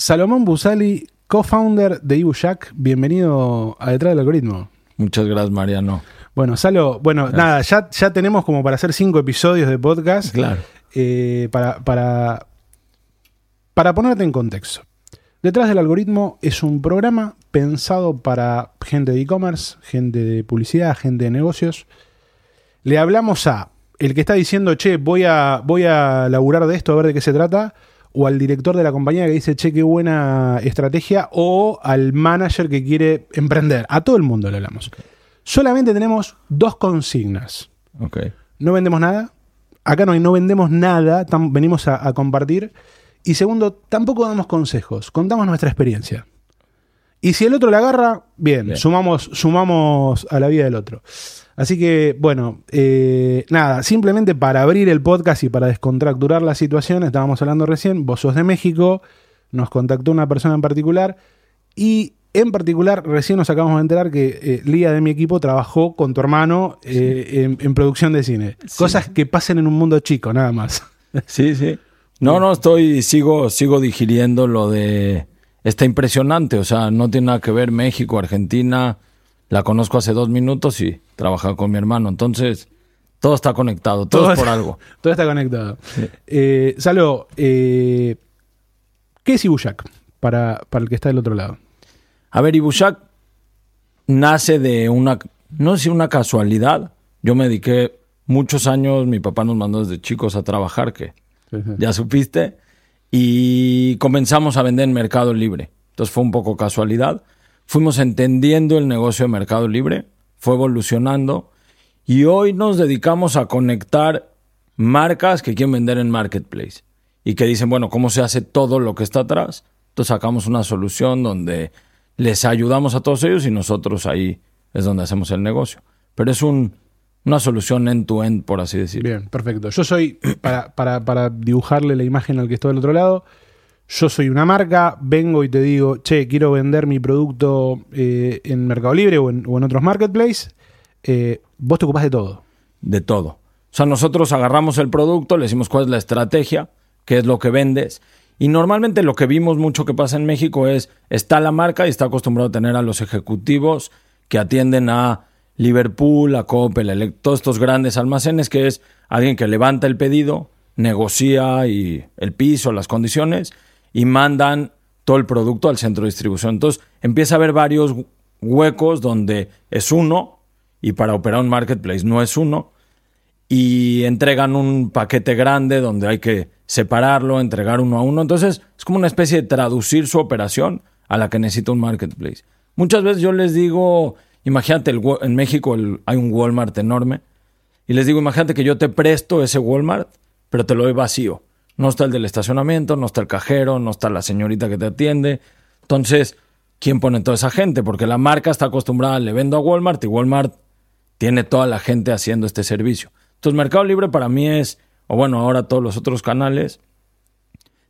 Salomón Busali, co-founder de Ibujack, bienvenido a Detrás del Algoritmo. Muchas gracias, Mariano. Bueno, Salo, bueno, nada, ya, ya tenemos como para hacer cinco episodios de podcast. Claro. Eh, para, para, para ponerte en contexto. Detrás del algoritmo es un programa pensado para gente de e-commerce, gente de publicidad, gente de negocios. Le hablamos a el que está diciendo, che, voy a, voy a laburar de esto, a ver de qué se trata, o al director de la compañía que dice, che, qué buena estrategia, o al manager que quiere emprender. A todo el mundo le hablamos. Solamente tenemos dos consignas. Ok. No vendemos nada. Acá no, no vendemos nada, venimos a, a compartir. Y segundo, tampoco damos consejos, contamos nuestra experiencia. Y si el otro la agarra, bien, Bien. Sumamos, sumamos a la vida del otro. Así que, bueno, eh, nada, simplemente para abrir el podcast y para descontracturar la situación, estábamos hablando recién, vos sos de México, nos contactó una persona en particular y en particular recién nos acabamos de enterar que eh, Lía de mi equipo trabajó con tu hermano eh, en, en producción de cine. Cosas que pasen en un mundo chico, nada más. Sí, sí. No, no, estoy, sigo, sigo digiriendo lo de. Está impresionante, o sea, no tiene nada que ver México, Argentina. La conozco hace dos minutos y trabajaba con mi hermano. Entonces, todo está conectado, todo, es por algo. Todo está conectado. Eh, Salo, eh, ¿qué es Ibuyak para, para el que está del otro lado? A ver, Ibushak nace de una, no sé si una casualidad. Yo me dediqué muchos años, mi papá nos mandó desde chicos a trabajar, que ya supiste, y comenzamos a vender en Mercado Libre. Entonces fue un poco casualidad. Fuimos entendiendo el negocio de Mercado Libre, fue evolucionando y hoy nos dedicamos a conectar marcas que quieren vender en Marketplace y que dicen, bueno, ¿cómo se hace todo lo que está atrás? Entonces sacamos una solución donde les ayudamos a todos ellos y nosotros ahí es donde hacemos el negocio. Pero es un, una solución end-to-end, por así decirlo. Bien, perfecto. Yo soy, para, para, para dibujarle la imagen al que está del otro lado, yo soy una marca, vengo y te digo, che, quiero vender mi producto eh, en Mercado Libre o en, otros marketplaces. Eh, vos te ocupás de todo. de todo. O sea, nosotros agarramos el producto, le decimos cuál es la estrategia, qué es lo que vendes. Y normalmente lo que vimos mucho que pasa en México es, está la marca y está acostumbrado a tener a los ejecutivos que atienden a Liverpool, a Coppel, Elec- todos estos grandes almacenes, que es alguien que levanta el pedido, negocia y el piso, las condiciones, y mandan todo el producto al centro de distribución. Entonces empieza a haber varios huecos donde es uno, y para operar un marketplace no es uno, y entregan un paquete grande donde hay que separarlo, entregar uno a uno. Entonces es como una especie de traducir su operación a la que necesita un marketplace. Muchas veces yo les digo, imagínate, en México hay un Walmart enorme, y les digo, imagínate que yo te presto ese Walmart, pero te lo doy vacío. No está el del estacionamiento, no está el cajero, no está la señorita que te atiende. Entonces, ¿quién pone toda esa gente? Porque la marca está acostumbrada, le vendo a Walmart y Walmart tiene toda la gente haciendo este servicio. Entonces, Mercado Libre para mí es, o bueno, ahora todos los otros canales,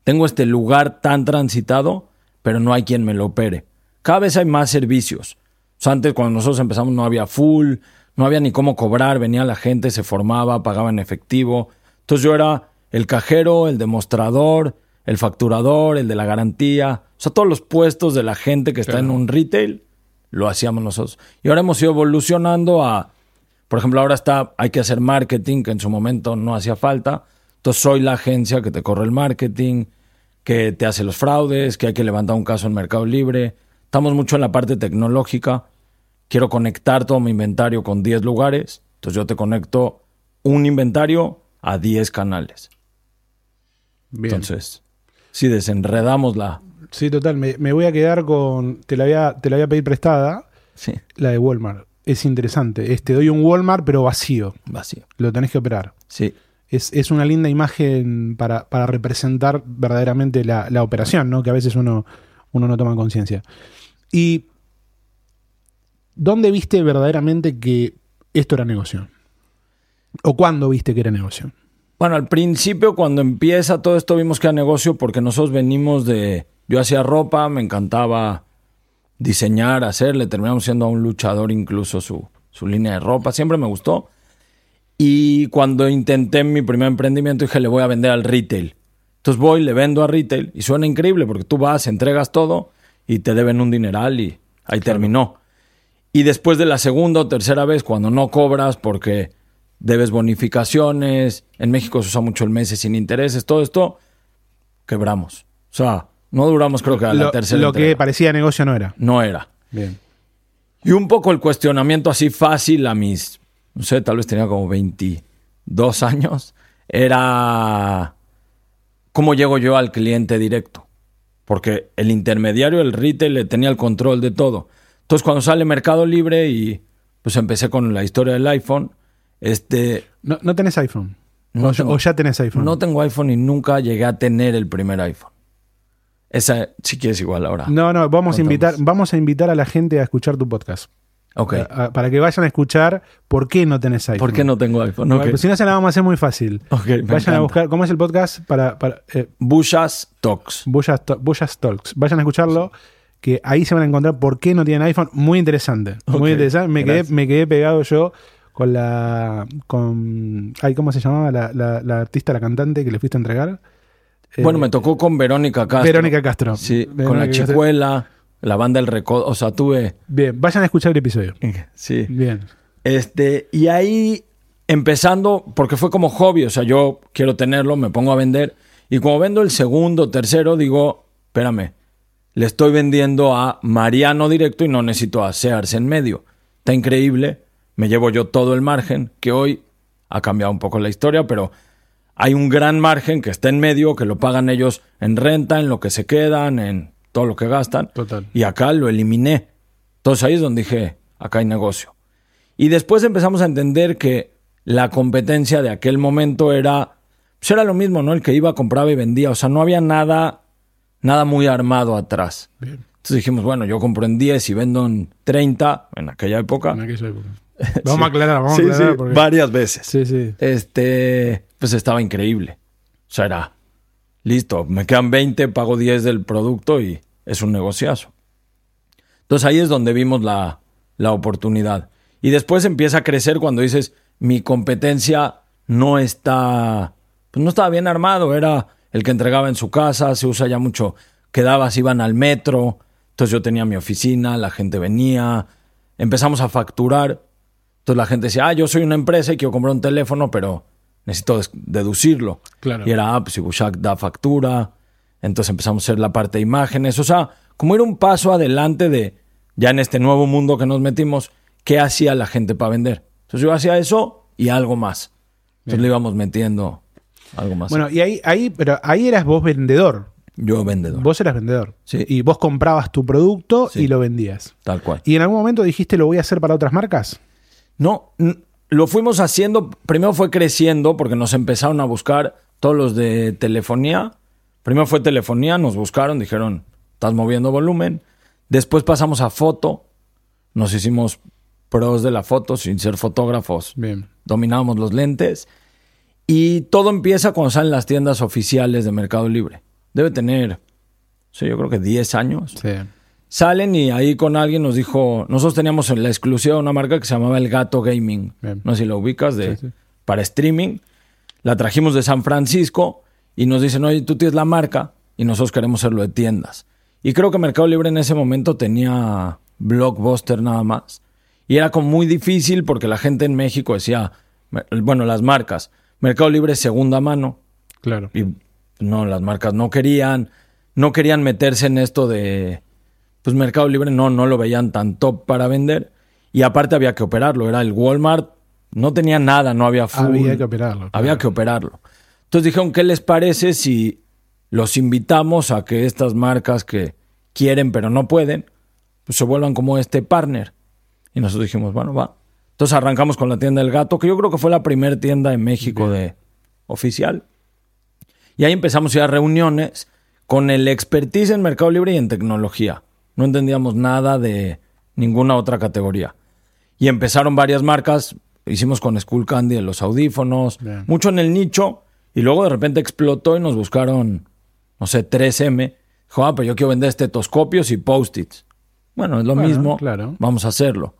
tengo este lugar tan transitado, pero no hay quien me lo opere. Cada vez hay más servicios. Antes cuando nosotros empezamos no había full, no había ni cómo cobrar, venía la gente, se formaba, pagaba en efectivo. Entonces yo era el cajero, el demostrador, el facturador, el de la garantía. O sea, todos los puestos de la gente que está en un retail lo hacíamos nosotros. Y ahora hemos ido evolucionando a, por ejemplo, ahora está, hay que hacer marketing, que en su momento no hacía falta. Entonces soy la agencia que te corre el marketing, que te hace los fraudes, que hay que levantar un caso en Mercado Libre. Estamos mucho en la parte tecnológica. Quiero conectar todo mi inventario con 10 lugares. Entonces yo te conecto un inventario a 10 canales. Bien. Entonces, si desenredamos la... Sí, total. Me, me voy a quedar con. Te la voy a, te la voy a pedir prestada. Sí, La de Walmart. Es interesante. Es, te doy un Walmart, pero vacío. vacío. Lo tenés que operar. Sí. es, es una linda imagen para, para representar verdaderamente la, la operación, ¿no? Que a veces uno, uno no toma conciencia. Y ¿dónde viste verdaderamente que esto era negocio? ¿O cuándo viste que era negocio? Bueno, al principio cuando empieza todo esto vimos que era negocio porque nosotros venimos de... Yo hacía ropa, me encantaba diseñar, hacerle, terminamos siendo un luchador incluso su, su línea de ropa, siempre me gustó. Y cuando intenté mi primer emprendimiento dije, le voy a vender al retail. Entonces voy, le vendo a retail y suena increíble porque tú vas, entregas todo y te deben un dineral y ahí terminó. Y después de la segunda o tercera vez, cuando no cobras porque debes bonificaciones, en México se usa mucho el mes sin intereses, todo esto, quebramos. O sea, no duramos creo que a la Lo, tercera lo que parecía negocio no era. No era. Bien. Y un poco el cuestionamiento así fácil a mis, no sé, tal vez tenía como 22 años, era cómo llego yo al cliente directo. Porque el intermediario, el retail, le tenía el control de todo. Entonces cuando sale Mercado Libre y pues empecé con la historia del iPhone, este, No, no tenés iPhone. No o, ya- tengo. o ya tenés iPhone. no tengo iPhone y nunca llegué a tener el primer iPhone. Esa, si quieres igual ahora. No, no, vamos a invitar, vamos a invitar a la gente a escuchar tu podcast. Ok. A- a- para que vayan a escuchar por qué no tenés iPhone. ¿Por qué no tengo iPhone? No, Ok. pues si no se la vamos a hacer muy fácil. Ok, me Vayan encanta. a buscar, ¿cómo es el podcast? Para, para eh, Bushas Talks. Bullas To- Bullas Talks. Vayan a escucharlo, que ahí se van a encontrar por qué no tienen iPhone. Muy interesante. Muy interesante. Me quedé, me quedé pegado yo con la. con. Ay, ¿cómo se llamaba la, la- la artista, la cantante que le fuiste a entregar? Eh, Bueno, me tocó con Verónica Castro. Verónica Castro. Sí, con la Castro. chicuela, la banda El Recodo. O sea, tuve. Bien, vayan a escuchar el episodio. Sí. Bien. Este, y ahí empezando, porque fue como hobby, o sea, yo quiero tenerlo, me pongo a vender. Y como vendo el segundo, tercero, digo, espérame, le estoy vendiendo a Mariano directo y no necesito a Sears en medio. Está increíble, me llevo yo todo el margen, que hoy ha cambiado un poco la historia, pero hay un gran margen que está en medio, que lo pagan ellos en renta, en lo que se quedan, en todo lo que gastan. Total. Y acá lo eliminé. Entonces ahí es donde dije, acá hay negocio. Y después empezamos a entender que la competencia de aquel momento era, pues era lo mismo, ¿no? El que iba, compraba y vendía. O sea, no había nada, nada muy armado atrás. Bien. Entonces dijimos, bueno, yo compro en 10 y vendo en 30 en aquella época. En aquella época. Vamos a aclarar, vamos a aclarar. porque- varias veces. sí, sí. Este, pues estaba increíble. O sea, era listo, me quedan 20, pago 10 del producto y es un negociazo. Entonces ahí es donde vimos la, la oportunidad. Y después empieza a crecer cuando dices, mi competencia no está, pues no estaba bien armado, era el que entregaba en su casa, se usa ya mucho, quedabas, iban al metro, entonces yo tenía mi oficina, la gente venía, empezamos a facturar, entonces la gente decía, ah, yo soy una empresa y quiero comprar un teléfono, pero necesito deducirlo. Claro. Y era, ah, pues si Bushak da factura, entonces empezamos a hacer la parte de imágenes, o sea, como era un paso adelante de, ya en este nuevo mundo que nos metimos, ¿qué hacía la gente para vender? Entonces yo hacía eso y algo más. Entonces le íbamos metiendo algo más. Bueno, y ahí, ahí, pero ahí eras vos vendedor. yo vendedor, Vos eras vendedor. Sí. Y vos comprabas tu producto Sí. y lo vendías. tal cual. ¿Y en algún momento dijiste lo voy a hacer para otras marcas? No, lo fuimos haciendo, primero fue creciendo porque nos empezaron a buscar todos los de telefonía. Primero fue telefonía, nos buscaron, dijeron, estás moviendo volumen. Después pasamos a foto, nos hicimos pros de la foto sin ser fotógrafos. Bien. Dominábamos los lentes. Y todo empieza cuando salen las tiendas oficiales de Mercado Libre. Debe tener, sí, yo creo que 10 años. Sí. Salen y ahí con alguien nos dijo, nosotros teníamos en la exclusiva una marca que se llamaba El Gato Gaming. Bien. No sé si la ubicas de, Sí, sí. para streaming. La trajimos de San Francisco y nos dicen, oye, tú tienes la marca y nosotros queremos hacerlo de tiendas. Y creo que Mercado Libre en ese momento tenía Blockbuster nada más. Y era como muy difícil porque la gente en México decía, bueno, las marcas, Mercado Libre es segunda mano. Claro. Y no, las marcas no querían, no querían meterse en esto de, pues Mercado Libre no, no lo veían tan top para vender. Y aparte había que operarlo, era el Walmart, no tenía nada, no había full. Había que operarlo. Había que operarlo. Entonces dijeron, ¿qué les parece si los invitamos a que estas marcas que quieren pero no pueden, pues se vuelvan como este partner? Y nosotros dijimos, bueno, va. Entonces arrancamos con la tienda del gato, que yo creo que fue la primera tienda en México de oficial. Y ahí empezamos a ir a reuniones con el expertise en Mercado Libre y en tecnología. No entendíamos nada de ninguna otra categoría. Y empezaron varias marcas, hicimos con School Candy los audífonos, Bien. mucho en el nicho, y luego de repente explotó y nos buscaron, no sé, 3M. Dijo, ah, pero yo quiero vender estetoscopios y post-its. Bueno, es lo Bueno, mismo, claro. vamos a hacerlo.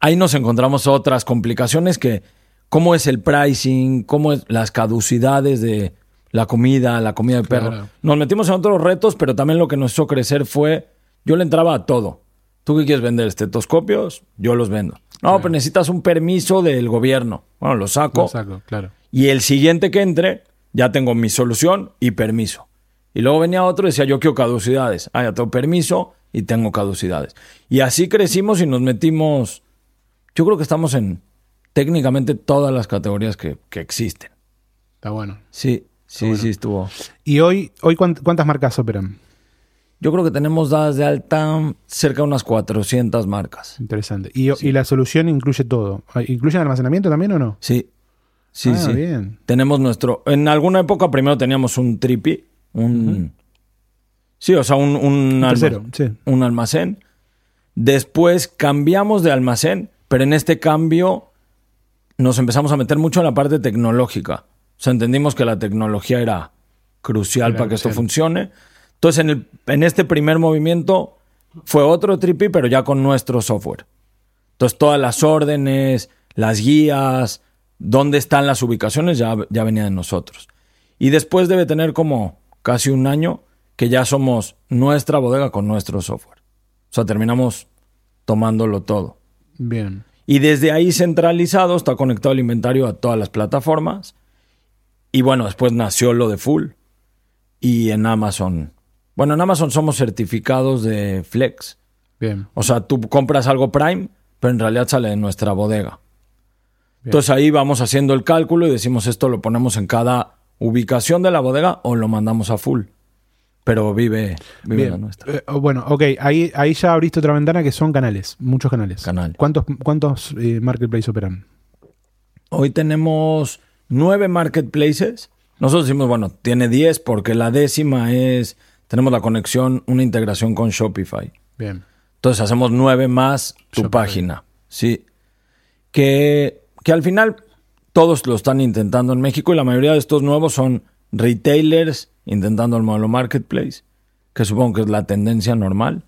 Ahí nos encontramos otras complicaciones que, cómo es el pricing, cómo es las caducidades de la comida, la comida de perro. Claro. Nos metimos en otros retos, pero también lo que nos hizo crecer fue, yo le entraba a todo. ¿Tú qué quieres vender? ¿Estetoscopios? Yo los vendo. No, pero necesitas un permiso del gobierno. Bueno, lo saco. Lo saco, claro. Y el siguiente que entre, ya tengo mi solución y permiso. Y luego venía otro y decía, yo quiero caducidades. Ah, ya tengo permiso y tengo caducidades. Y así crecimos y nos metimos, yo creo que estamos en técnicamente todas las categorías que, que existen. Está bueno. Sí, sí, sí estuvo. ¿Y hoy, hoy cuánt- cuántas marcas operan? Yo creo que tenemos dadas de alta cerca de unas 400 marcas. Interesante. ¿Y, y la solución incluye todo? ¿Incluye almacenamiento también o no? Sí, sí, Ah, sí. bien. Tenemos nuestro. En alguna época primero teníamos un tripi, un. Sí, o sea, un, un, Un alma- tercero, sí. un almacén. Después cambiamos de almacén, pero en este cambio nos empezamos a meter mucho en la parte tecnológica. O sea, entendimos que la tecnología era crucial Era para que esto funcione. Entonces, en, el, en este primer movimiento fue otro tripi, pero ya con nuestro software. Entonces, todas las órdenes, las guías, dónde están las ubicaciones, ya, ya venía de nosotros. Y después debe tener como casi un año que ya somos nuestra bodega con nuestro software. O sea, terminamos tomándolo todo. Bien. Y desde ahí centralizado está conectado el inventario a todas las plataformas. Y bueno, después nació lo de Full. Y en Amazon. Bueno, en Amazon somos certificados de Flex. Bien. O sea, tú compras algo Prime, pero en realidad sale de nuestra bodega. Entonces ahí vamos haciendo el cálculo y decimos esto lo ponemos en cada ubicación de la bodega o lo mandamos a full. Pero vive, vive la nuestra. Eh, bueno, ok. Ahí, ahí ya abriste otra ventana que son canales. Muchos canales. Canales. ¿Cuántos, cuántos eh, marketplaces operan? Hoy tenemos nueve marketplaces. Nosotros decimos, bueno, tiene 10 porque la décima es, tenemos la conexión, una integración con Shopify. Bien. Entonces hacemos nueve más tu Shopify. página. Sí. Que, que al final todos lo están intentando en México y la mayoría de estos nuevos son retailers intentando el modelo marketplace, que supongo que es la tendencia normal.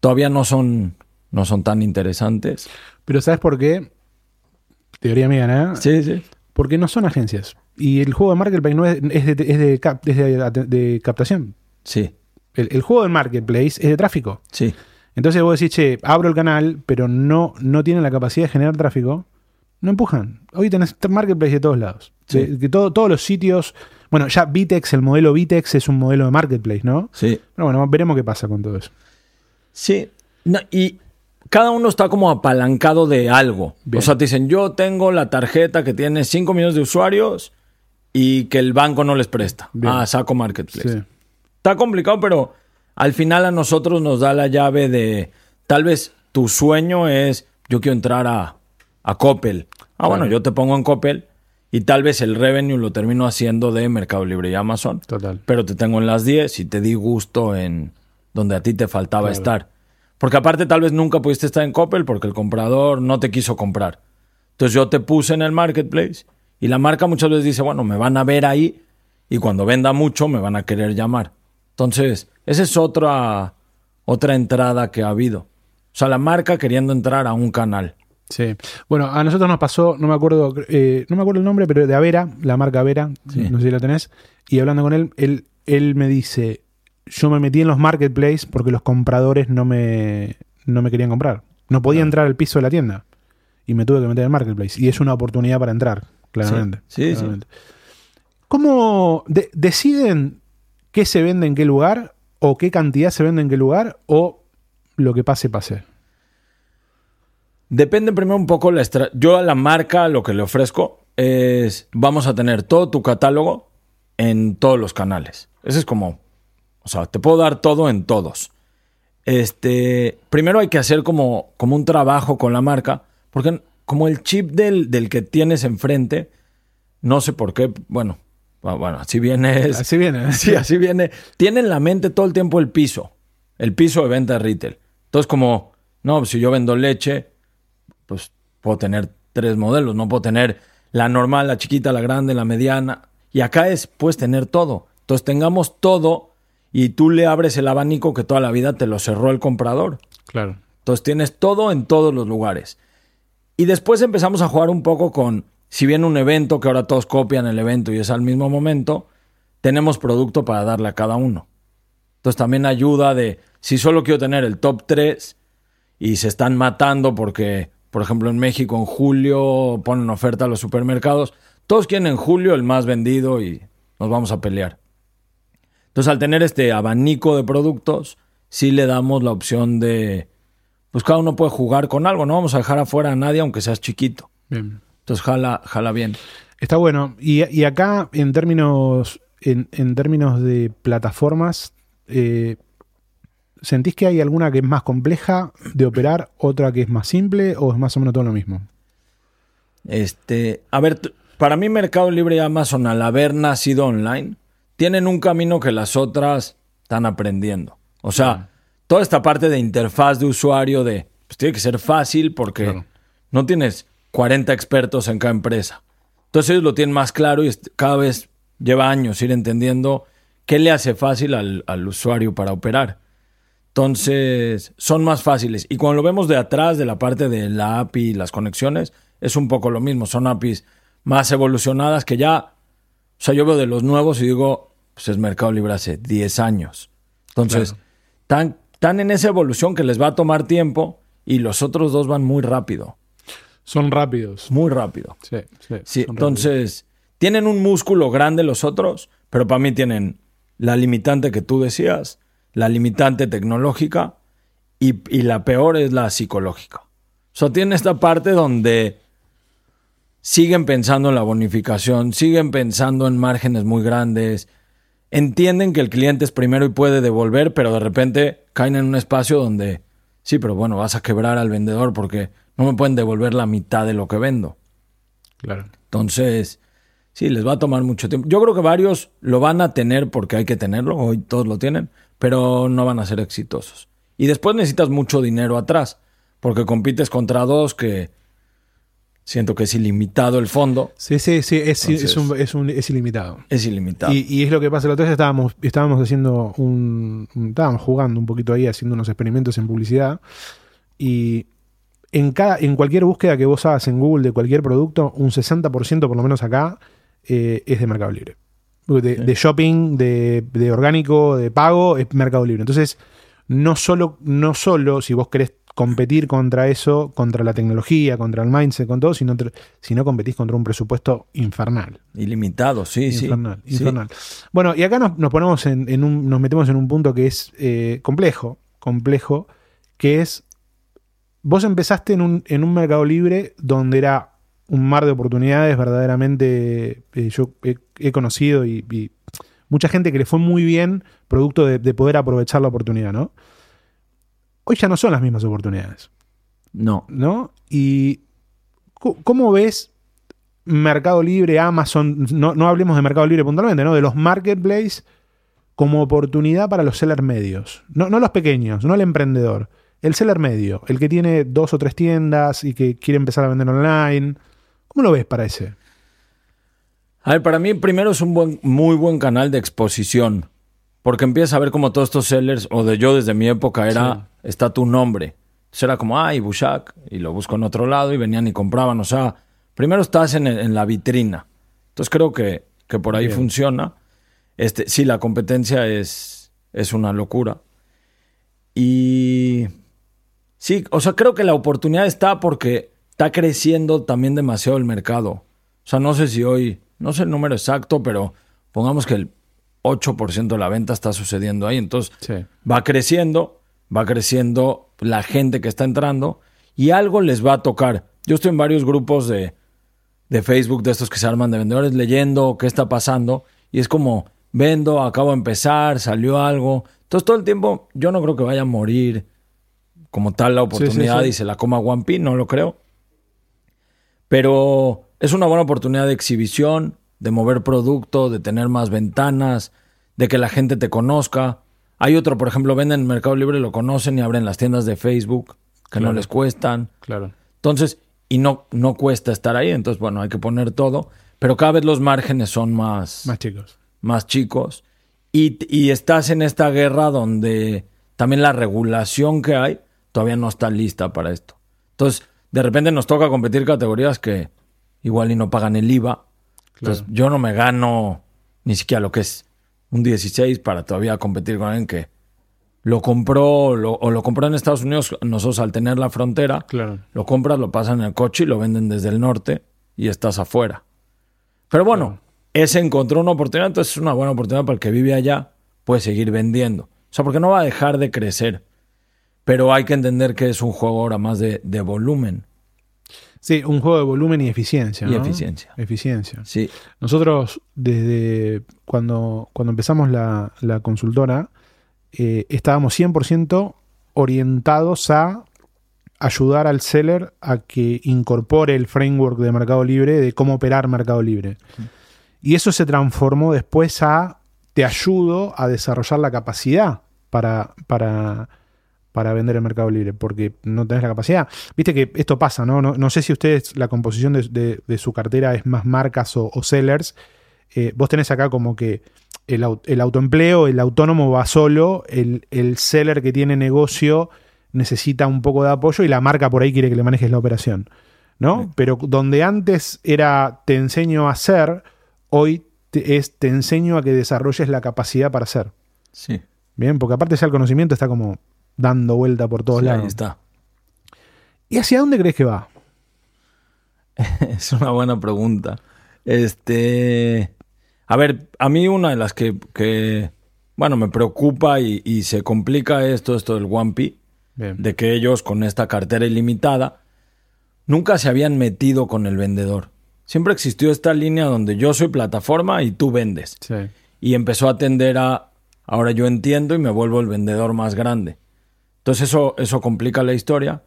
Todavía no son, no son tan interesantes. Pero ¿sabes por qué? Teoría mía, ¿no? Sí, sí. Porque no son agencias. Y el juego de marketplace no es, es de, es de cap- es de- de captación. Sí, El, el juego de marketplace es de tráfico. sí. Entonces vos decís, che, abro el canal, pero no, no tienen la capacidad de generar tráfico. No empujan. Hoy tenés marketplace de todos lados. Sí. De, de todo- todos los sitios. Bueno, ya Vitex, el modelo Vitex es un modelo de marketplace, ¿no? Sí. Pero bueno, veremos qué pasa con todo eso. Sí. No, y cada uno está como apalancado de algo. Bien. O sea, te dicen, yo tengo la tarjeta que tiene 5 millones de usuarios y que el banco no les presta. Bien. Ah, saco Marketplace. Sí. Está complicado, pero al final a nosotros nos da la llave de, tal vez tu sueño es, yo quiero entrar a, a Coppel. Ah, bueno, yo te pongo en Coppel y tal vez el revenue lo termino haciendo de Mercado Libre y Amazon. Total. Pero te tengo en las 10 y te di gusto en donde a ti te faltaba Claro. estar. Porque aparte tal vez nunca pudiste estar en Coppel porque el comprador no te quiso comprar. Entonces yo te puse en el marketplace y la marca muchas veces dice, bueno, me van a ver ahí y cuando venda mucho me van a querer llamar. Entonces, esa es otra, otra entrada que ha habido. O sea, la marca queriendo entrar a un canal. Sí. Bueno, a nosotros nos pasó, no me acuerdo, eh, no me acuerdo el nombre, pero de Avera, la marca Avera, Sí. no sé si la tenés, y hablando con él, él, él me dice, yo me metí en los marketplaces porque los compradores no me, no me querían comprar. No podía entrar al piso de la tienda. Y me tuve que meter en el marketplace. Y es una oportunidad para entrar, claramente. Sí, sí, claramente. ¿Cómo de- deciden qué se vende en qué lugar? ¿O qué cantidad se vende en qué lugar? ¿O lo que pase, pase? Depende primero un poco la estra- Yo a la marca lo que le ofrezco es vamos a tener todo tu catálogo en todos los canales. Ese es como, o sea, te puedo dar todo en todos. Este, primero hay que hacer como, como un trabajo con la marca, porque como el chip del, del que tienes enfrente no sé por qué, bueno, bu- bueno, así viene. es- Así viene. Sí, así viene. Tiene en la mente todo el tiempo el piso, el piso de venta de retail. Entonces, como, no, pues, si yo vendo leche, pues puedo tener tres modelos, no puedo tener la normal, la chiquita, la grande, la mediana. Y acá es, puedes tener todo. Entonces, tengamos todo y tú le abres el abanico que toda la vida te lo cerró el comprador. Claro. Entonces tienes todo en todos los lugares. Y después empezamos a jugar un poco con, si bien un evento que ahora todos copian el evento y es al mismo momento, tenemos producto para darle a cada uno. Entonces también ayuda de, si solo quiero tener el top 3 y se están matando porque, por ejemplo, en México en julio ponen oferta a los supermercados, todos quieren en julio el más vendido y nos vamos a pelear. Entonces, al tener este abanico de productos, sí le damos la opción de, pues cada uno puede jugar con algo, no vamos a dejar afuera a nadie aunque seas chiquito. Bien. Entonces, jala, jala bien. Está bueno. Y, y acá, en términos, en, en términos de plataformas, eh, ¿sentís que hay alguna que es más compleja de operar, otra que es más simple, o es más o menos todo lo mismo? Este, a ver, para mí Mercado Libre y Amazon, al haber nacido online, tienen un camino que las otras están aprendiendo. O sea, toda esta parte de interfaz de usuario de, pues tiene que ser fácil porque Claro. no tienes 40 expertos en cada empresa. Entonces ellos lo tienen más claro y cada vez lleva años ir entendiendo qué le hace fácil al, al usuario para operar. Entonces, son más fáciles. Y cuando lo vemos de atrás, de la parte de la API y las conexiones, es un poco lo mismo. Son APIs más evolucionadas que ya. O sea, yo veo de los nuevos y digo, pues es Mercado Libre hace 10 años. Entonces, están, están en esa evolución que les va a tomar tiempo y los otros dos van muy rápido. Son rápidos. Muy rápido. Sí, sí. Entonces, tienen un músculo grande los otros, pero para mí tienen la limitante que tú decías, la limitante tecnológica y, y la peor es la psicológica. O sea, tienen esta parte donde siguen pensando en la bonificación, siguen pensando en márgenes muy grandes, entienden que el cliente es primero y puede devolver, pero de repente caen en un espacio donde, sí, pero bueno, vas a quebrar al vendedor porque no me pueden devolver la mitad de lo que vendo. Claro. Entonces, sí, les va a tomar mucho tiempo. Yo creo que varios lo van a tener porque hay que tenerlo, hoy todos lo tienen, pero no van a ser exitosos. Y después necesitas mucho dinero atrás, porque compites contra dos que siento que es ilimitado el fondo. Sí, sí, sí. Es, Entonces- es, un- es un- es ilimitado. Es ilimitado. Y, y es lo que pasa. La otra vez estábamos, estábamos haciendo un, un- Estábamos jugando un poquito ahí, haciendo unos experimentos en publicidad. Y en, cada, en cualquier búsqueda que vos hagas en Google de cualquier producto, un 60% por lo menos acá eh, es de Mercado Libre. De, Sí. de shopping, de, de orgánico, de pago, es Mercado Libre. Entonces, no solo, no solo si vos querés competir contra eso, contra la tecnología, contra el mindset, con todo, sino, sino competís contra un presupuesto infernal. Ilimitado, sí, Infernal, sí. infernal. Bueno, y acá nos, nos ponemos en, en un, nos metemos en un punto que es eh, complejo, complejo, que es, vos empezaste en un, en un mercado libre donde era un mar de oportunidades, verdaderamente, eh, yo he, he conocido y, y mucha gente que le fue muy bien producto de, de poder aprovechar la oportunidad, ¿no? Hoy ya no son las mismas oportunidades. No. ¿no? Y ¿cómo ves Mercado Libre, Amazon? No, no hablemos de Mercado Libre puntualmente, ¿no? De los marketplaces como oportunidad para los sellers medios. No, no los pequeños, no el emprendedor. El seller medio, el que tiene dos o tres tiendas y que quiere empezar a vender online. ¿Cómo lo ves para ese? A ver, para mí primero es un buen, muy buen canal de exposición. Porque empiezas a ver como todos estos sellers, o de yo desde mi época era, está tu nombre. Entonces era como, ay, Bushak, y lo busco en otro lado y venían y compraban. O sea, primero estás en, en la vitrina. Entonces creo que, que por ahí Bien. funciona. Este, sí, la competencia es, es una locura. Y sí, o sea, creo que la oportunidad está porque está creciendo también demasiado el mercado. O sea, no sé si hoy, no sé el número exacto, pero pongamos que el 8% de la venta está sucediendo ahí. Entonces, Sí. va creciendo, va creciendo la gente que está entrando y algo les va a tocar. Yo estoy en varios grupos de, de Facebook de estos que se arman de vendedores leyendo qué está pasando y es como vendo, acabo de empezar, salió algo. Entonces todo el tiempo yo no creo que vaya a morir como tal la sí, oportunidad sí. y se la coma One Piece, no lo creo. Pero es una buena oportunidad de exhibición, de mover producto, de tener más ventanas, de que la gente te conozca. Hay otro, por ejemplo, venden en Mercado Libre, lo conocen y abren las tiendas de Facebook, que no les cuestan. Claro. Entonces, y no, no cuesta estar ahí, entonces, bueno, hay que poner todo, pero cada vez los márgenes son más, Más chicos. más chicos. Y, y estás en esta guerra donde también la regulación que hay todavía no está lista para esto. Entonces, de repente nos toca competir categorías que igual y no pagan el IVA. Entonces, yo no me gano ni siquiera lo que es un 16 para todavía competir con alguien que lo compró lo- o lo compró en Estados Unidos, nosotros al tener la frontera, Claro. lo compras, lo pasan en el coche y lo venden desde el norte y estás afuera. Pero bueno, ese encontró una oportunidad, entonces es una buena oportunidad para el que vive allá, puede seguir vendiendo. O sea, porque no va a dejar de crecer. Pero hay que entender que es un juego ahora más de, de volumen. Sí, un juego de volumen y eficiencia. Y eficiencia. Eficiencia. Sí, Nosotros, desde cuando, cuando empezamos la, la consultora, eh, estábamos 100% orientados a ayudar al seller a que incorpore el framework de Mercado Libre, de cómo operar Mercado Libre. Y eso se transformó después a te ayudo a desarrollar la capacidad para, para, para vender en Mercado Libre, porque no tenés la capacidad. Viste que esto pasa, ¿no? No, no sé si ustedes, la composición de, de- de su cartera es más marcas o, o sellers. Eh, vos tenés acá como que el, el autoempleo, el autónomo va solo, el, el seller que tiene negocio necesita un poco de apoyo y la marca por ahí quiere que le manejes la operación. ¿No? Pero donde antes era te enseño a hacer, hoy te- es te enseño a que desarrolles la capacidad para hacer. sí. Bien, porque aparte ya el conocimiento está como dando vuelta por todos Sí, ahí lados. está. ¿Y hacia dónde crees que va? Es una buena pregunta. Este. A ver, a mí una de las que, que, bueno, me preocupa y, y se complica esto, esto del Bien. de que ellos con esta cartera ilimitada nunca se habían metido con el vendedor. Siempre existió esta línea donde yo soy plataforma y tú vendes. Sí. Y empezó a tender a, ahora yo entiendo y me vuelvo el vendedor más grande. Entonces eso, eso complica la historia.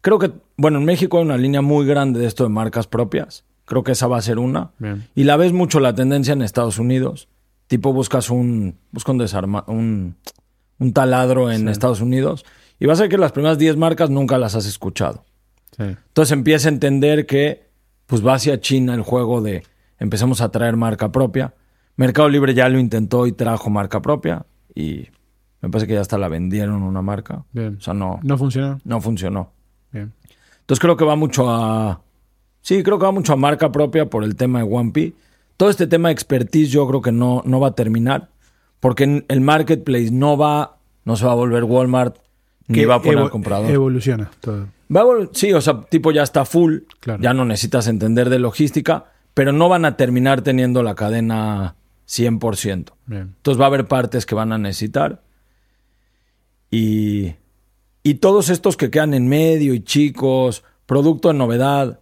Creo que, bueno, en México hay una línea muy grande de esto de marcas propias. Creo que esa va a ser una. Bien. Y la ves mucho la tendencia en Estados Unidos. Tipo buscas un, busca un, desarma, un, un taladro en Estados Unidos y vas a ver que las primeras 10 marcas nunca las has escuchado. Sí. Entonces empieza a entender que pues va hacia China el juego de empecemos a traer marca propia. Mercado Libre ya lo intentó y trajo marca propia y me parece que ya hasta la vendieron una marca. Bien. O sea, no, ¿No funcionó? no funcionó. Bien. Entonces creo que va mucho a... Sí, creo que va mucho a marca propia por el tema de One P. Todo este tema de expertise yo creo que no, no va a terminar porque el marketplace no va, no se va a volver Walmart ni Que va a poner evo- comprador. Evoluciona todo. Va a vol- sí, o sea, tipo ya está full, Claro. ya no necesitas entender de logística, pero no van a terminar teniendo la cadena 100%. Bien. Entonces va a haber partes que van a necesitar. Y, y todos estos que quedan en medio y chicos, producto de novedad,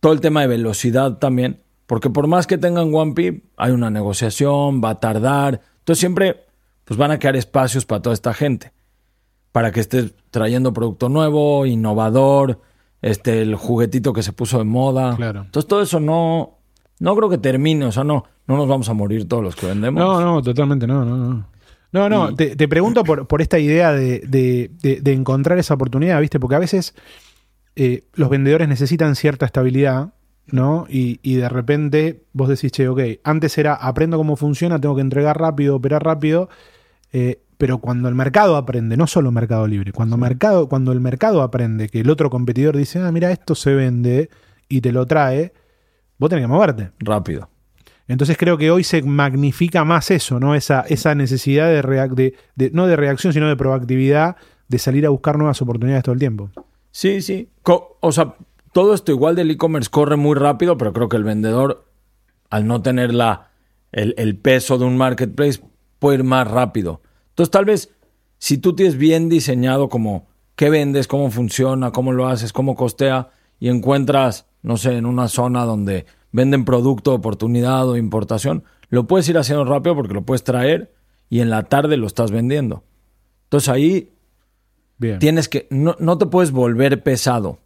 todo el tema de velocidad también, porque por más que tengan One P, hay una negociación, va a tardar. Entonces siempre pues van a quedar espacios para toda esta gente para que estés trayendo producto nuevo, innovador, este, el juguetito que se puso de moda. Claro. Entonces todo eso no, no creo que termine, o sea, no, no nos vamos a morir todos los que vendemos. No, no, totalmente no, no, no. No, no, te, te pregunto por, por esta idea de, de- de- de encontrar esa oportunidad, ¿viste? Porque a veces eh, los vendedores necesitan cierta estabilidad, ¿no? Y, y de repente vos decís, che, ok, antes era aprendo cómo funciona, tengo que entregar rápido, operar rápido, eh, pero cuando el mercado aprende, no solo Mercado Libre, cuando, mercado, cuando el mercado aprende que el otro competidor dice, ah, mira, esto se vende y te lo trae, vos tenés que moverte. Rápido. Entonces creo que hoy se magnifica más eso, ¿no? Esa, esa necesidad de, reac- de, de- no de reacción, sino de proactividad, de salir a buscar nuevas oportunidades todo el tiempo. Sí, sí. Co- o sea, todo esto igual del e-commerce corre muy rápido, pero creo que el vendedor, al no tener la, el, el peso de un marketplace, puede ir más rápido. Entonces, tal vez, si tú tienes bien diseñado como qué vendes, cómo funciona, cómo lo haces, cómo costea, y encuentras, no sé, en una zona donde venden producto, oportunidad o importación, lo puedes ir haciendo rápido porque lo puedes traer y en la tarde lo estás vendiendo. Entonces ahí Bien. tienes que, no, no te puedes volver pesado.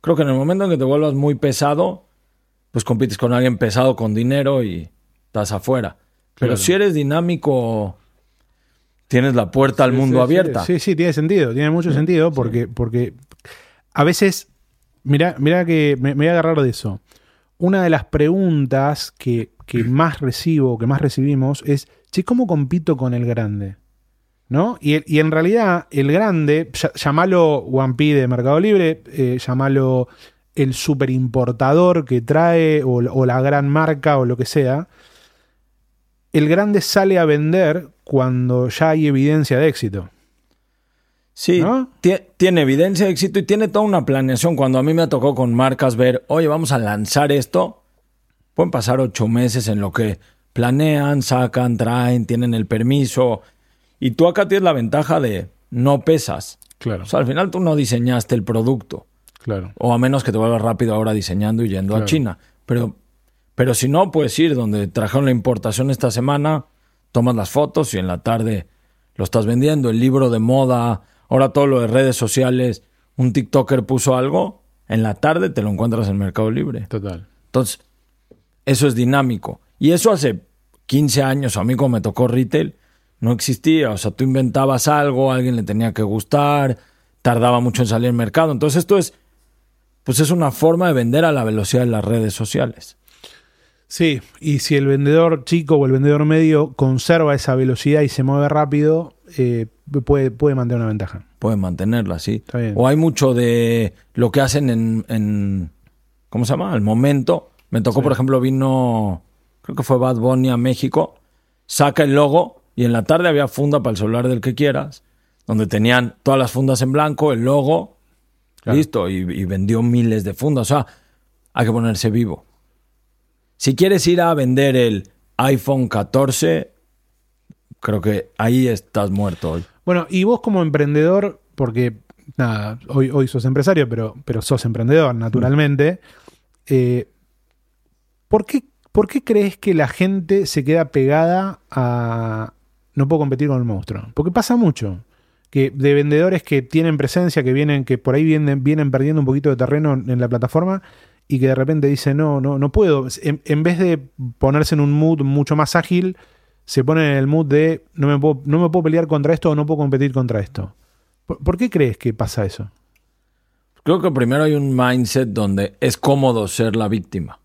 Creo que en el momento en que te vuelvas muy pesado, pues compites con alguien pesado con dinero y estás afuera. Pero Claro. si eres dinámico, tienes la puerta al Sí, mundo sí, abierta. Sí, sí, tiene sentido, tiene mucho sentido porque, porque a veces, mira, mira que me, me voy a agarrar de eso. Una de las preguntas que, que más recibo, que más recibimos es, che, ¿cómo compito con el grande? ¿No? Y, y en realidad el grande, ll- llamalo One de Mercado Libre, eh, llamalo el super importador que trae o, o la gran marca o lo que sea, el grande sale a vender cuando ya hay evidencia de éxito. Sí, tiene evidencia de éxito y tiene toda una planeación. Cuando a mí me tocó con marcas ver, oye, vamos a lanzar esto, pueden pasar ocho meses en lo que planean, sacan, traen, tienen el permiso. Y tú acá tienes la ventaja de no pesas. Claro, O sea, al final tú no diseñaste el producto. claro. O a menos que te vuelvas rápido ahora diseñando y yendo Claro. a China. Pero, pero si no, puedes ir donde trajeron la importación esta semana, tomas las fotos y en la tarde lo estás vendiendo. El libro de moda, ahora todo lo de redes sociales, un TikToker puso algo, en la tarde te lo encuentras en Mercado Libre. Total. Entonces, eso es dinámico. Y eso hace 15 años, a mí como me tocó retail, no existía. O sea, tú inventabas algo, a alguien le tenía que gustar, tardaba mucho en salir al mercado. Entonces, esto es, pues es una forma de vender a la velocidad de las redes sociales. Sí, y si el vendedor chico o el vendedor medio conserva esa velocidad y se mueve rápido, eh, puede, puede mantener una ventaja. Pueden mantenerla, sí. Está bien. O hay mucho de lo que hacen en, en ¿cómo se llama? Al momento. Me tocó, por ejemplo, vino, creo que fue Bad Bunny a México, saca el logo y en la tarde había funda para el celular del que quieras, donde tenían todas las fundas en blanco, el logo, Claro. listo, y, y vendió miles de fundas. O sea, hay que ponerse vivo. Si quieres ir a vender el iPhone 14, creo que ahí estás muerto hoy. Bueno, y vos como emprendedor, porque nada, hoy, hoy sos empresario, pero, pero sos emprendedor naturalmente, eh, ¿por, qué, ¿por qué crees que la gente se queda pegada a no puedo competir con el monstruo? Porque pasa mucho. Que de vendedores que tienen presencia, que vienen, que por ahí vienen, vienen perdiendo un poquito de terreno en la plataforma y que de repente dicen, no, no, no puedo. En, en vez de ponerse en un mood mucho más ágil, se ponen en el mood de no me puedo, no me puedo pelear contra esto o no puedo competir contra esto. ¿Por, por qué crees que pasa eso? Creo que primero hay un mindset donde es cómodo ser la víctima.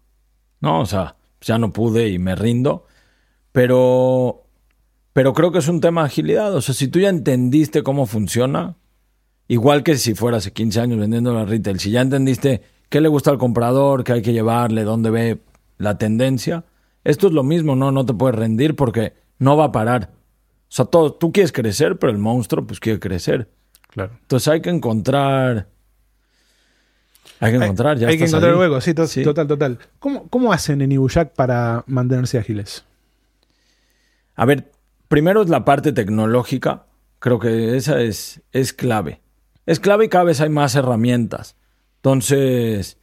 ¿No? O sea, ya no pude y me rindo. Pero, pero creo que es un tema de agilidad. O sea, si tú ya entendiste cómo funciona, igual que si fuera hace 15 años vendiendo la retail, si ya entendiste qué le gusta al comprador, qué hay que llevarle, dónde ve la tendencia, esto es lo mismo, no, no te puedes rendir porque no va a parar. O sea, todo, tú quieres crecer, pero el monstruo pues quiere crecer. Claro. Entonces hay que encontrar. Hay que encontrar, ya Hay que encontrar hueco, sí, to- Sí. total, total. ¿Cómo, ¿Cómo hacen en Ibuyak para mantenerse ágiles? A ver, primero es la parte tecnológica. Creo que esa es, es clave. Es clave y cada vez hay más herramientas. Entonces,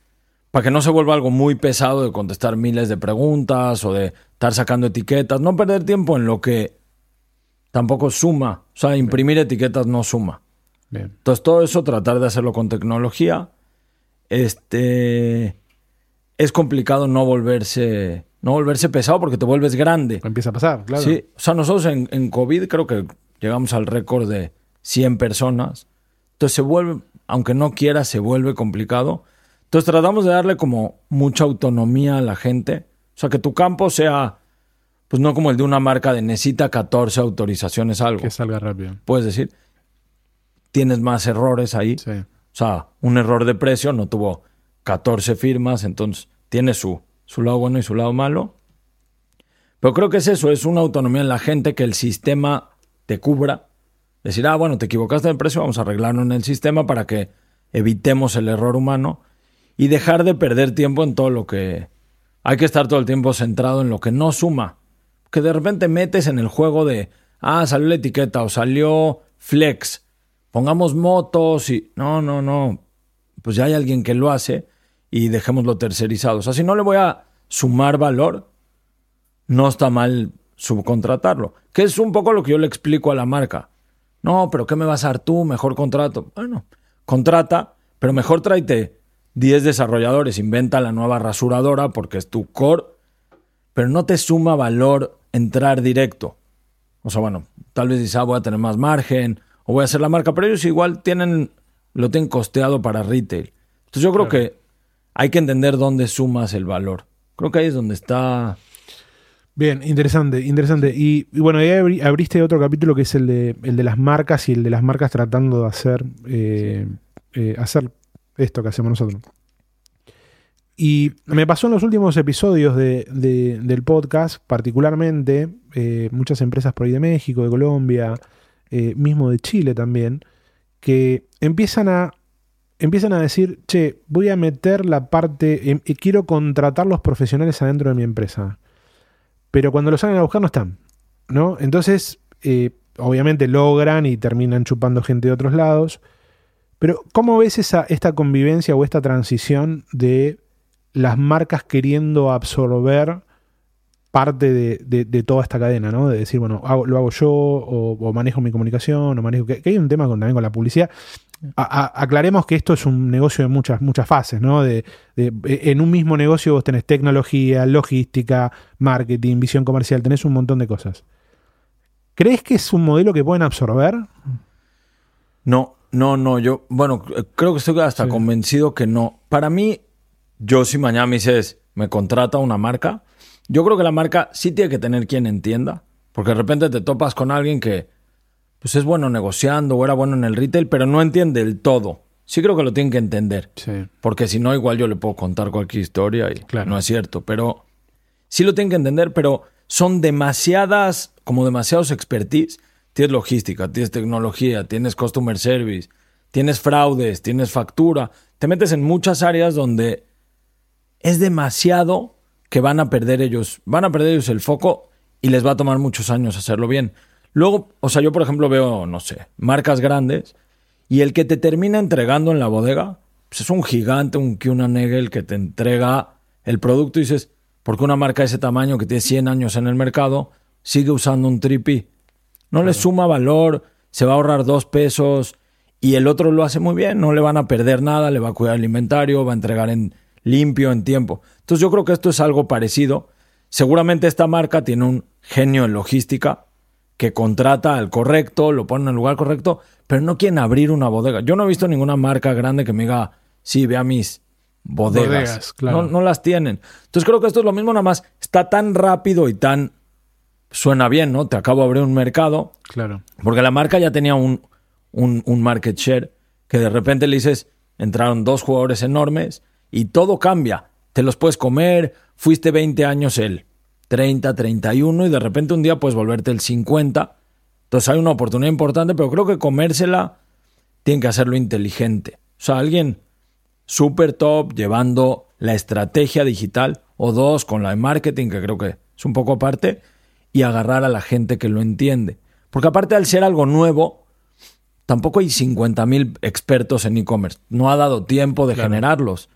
para que no se vuelva algo muy pesado de contestar miles de preguntas o de estar sacando etiquetas, no perder tiempo en lo que tampoco suma. O sea, imprimir etiquetas no suma. Bien. Entonces, todo eso tratar de hacerlo con tecnología. Este es complicado no volverse, no volverse pesado porque te vuelves grande. Empieza a pasar, claro. Sí, o sea, nosotros en, en COVID creo que llegamos al récord de 100 personas. Entonces se vuelve, aunque no quiera, se vuelve complicado. Entonces tratamos de darle como mucha autonomía a la gente. O sea, que tu campo sea, pues no como el de una marca de necesita 14 autorizaciones algo. Que salga rápido. Puedes decir, tienes más errores ahí. Sí. O sea, un error de precio no tuvo 14 firmas, entonces tiene su, su lado bueno y su lado malo. Pero creo que es eso, es una autonomía en la gente que el sistema te cubra. Decir, ah, bueno, te equivocaste el precio, vamos a arreglarlo en el sistema para que evitemos el error humano y dejar de perder tiempo en todo lo que... Hay que estar todo el tiempo centrado en lo que no suma. Que de repente metes en el juego de, ah, salió la etiqueta o salió flex, pongamos motos y... No, no, no. Pues ya hay alguien que lo hace y dejémoslo tercerizado. O sea, si no le voy a sumar valor, no está mal subcontratarlo. Que es un poco lo que yo le explico a la marca. No, pero ¿qué me vas a dar tú? Mejor contrato. Bueno, contrata, pero mejor tráete 10 desarrolladores inventa la nueva rasuradora porque es tu core, pero no te suma valor entrar directo. O sea, bueno, tal vez dices, ah, voy a tener más margen o voy a hacer la marca, pero ellos igual tienen, lo tienen costeado para retail. Entonces yo creo que hay que entender dónde sumas el valor. Creo que ahí es donde está Bien, interesante, interesante. Y, bueno, ahí abri- abriste otro capítulo que es el de, el de las marcas y el de las marcas tratando de hacer, eh, eh, hacer esto que hacemos nosotros. Y me pasó en los últimos episodios de- de- del podcast, particularmente, eh, muchas empresas por ahí de México, de Colombia, mismo de Chile también, que empiezan a, empiezan a decir, che, voy a meter la parte, em- quiero contratar los profesionales adentro de mi empresa pero cuando los salen a buscar no están, ¿no? Entonces, eh, obviamente logran y terminan chupando gente de otros lados, pero ¿cómo ves esa, esta convivencia o esta transición de las marcas queriendo absorber parte de, de- de toda esta cadena, ¿no? De decir, bueno, hago- lo hago yo, o, o manejo mi comunicación, o manejo... Que, que hay un tema con, también con la publicidad. A- a- aclaremos que esto es un negocio de muchas, muchas fases, ¿no? De, de- en un mismo negocio vos tenés tecnología, logística, marketing, visión comercial, tenés un montón de cosas. ¿Crees que es un modelo que pueden absorber? No, no, no, yo, bueno, eh, creo que estoy hasta Sí. convencido que no. Para mí, yo si mañana me dices, me contrata una marca, yo creo que la marca sí tiene que tener quien entienda, porque de repente te topas con alguien que, pues es bueno negociando o era bueno en el retail, pero no entiende el todo. Sí creo que lo tienen que entender, Sí. porque si no, igual yo le puedo contar cualquier historia y Claro. no es cierto, pero sí lo tienen que entender, pero son demasiadas, como demasiados expertise. Tienes logística, tienes tecnología, tienes customer service, tienes fraudes, tienes factura. Te metes en muchas áreas donde es demasiado que van a perder ellos, van a perder ellos el foco y les va a tomar muchos años hacerlo bien. Luego, o sea, yo por ejemplo veo, no sé, marcas grandes y el que te termina entregando en la bodega, pues es un gigante, un Kuna Negel que te entrega el producto y dices, ¿por qué una marca de ese tamaño que tiene 100 años en el mercado sigue usando un tripi? No le suma valor, se va a ahorrar dos pesos y el otro lo hace muy bien, no le van a perder nada, le va a cuidar el inventario, va a entregar en limpio, en tiempo. Entonces yo creo que esto es algo parecido. Seguramente esta marca tiene un genio en logística que contrata al correcto, lo pone en el lugar correcto, pero no quieren abrir una bodega. Yo no he visto ninguna marca grande que me diga, sí, ve a mis bodegas. Bodegas, claro. no, no las tienen. Entonces creo que esto es lo mismo, nada más está tan rápido y tan... Suena bien, ¿no? Te acabo de abrir un mercado, Claro. porque la marca ya tenía un, un, un market share que de repente le dices, entraron dos jugadores enormes y todo cambia. Te los puedes comer, fuiste 20 años el 30, 31 y de repente un día puedes volverte el 50. Entonces hay una oportunidad importante, pero creo que comérsela tienen que hacerlo inteligente. O sea, alguien super top llevando la estrategia digital o dos con la de marketing, que creo que es un poco aparte, y agarrar a la gente que lo entiende. Porque aparte al ser algo nuevo, tampoco hay 50 mil expertos en e-commerce. No ha dado tiempo de generarlos.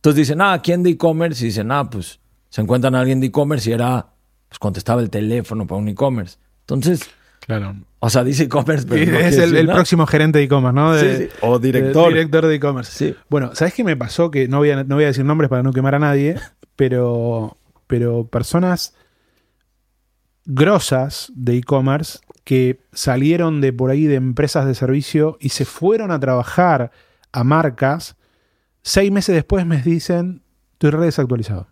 Entonces dicen, ah, ¿quién de e-commerce? Y dicen, ah, pues se encuentran a alguien de e-commerce y era, pues contestaba el teléfono para un e-commerce. Entonces, Claro. o sea, dice e-commerce, pero no es el, próximo gerente de e-commerce, ¿no? De- Sí, sí. O director. de- director de e-commerce. Sí. Bueno, ¿sabes qué me pasó? Que no voy, a, no voy a decir nombres para no quemar a nadie, pero, pero personas grosas de e-commerce que salieron de por ahí de empresas de servicio y se fueron a trabajar a marcas, seis meses después me dicen, estoy re desactualizado.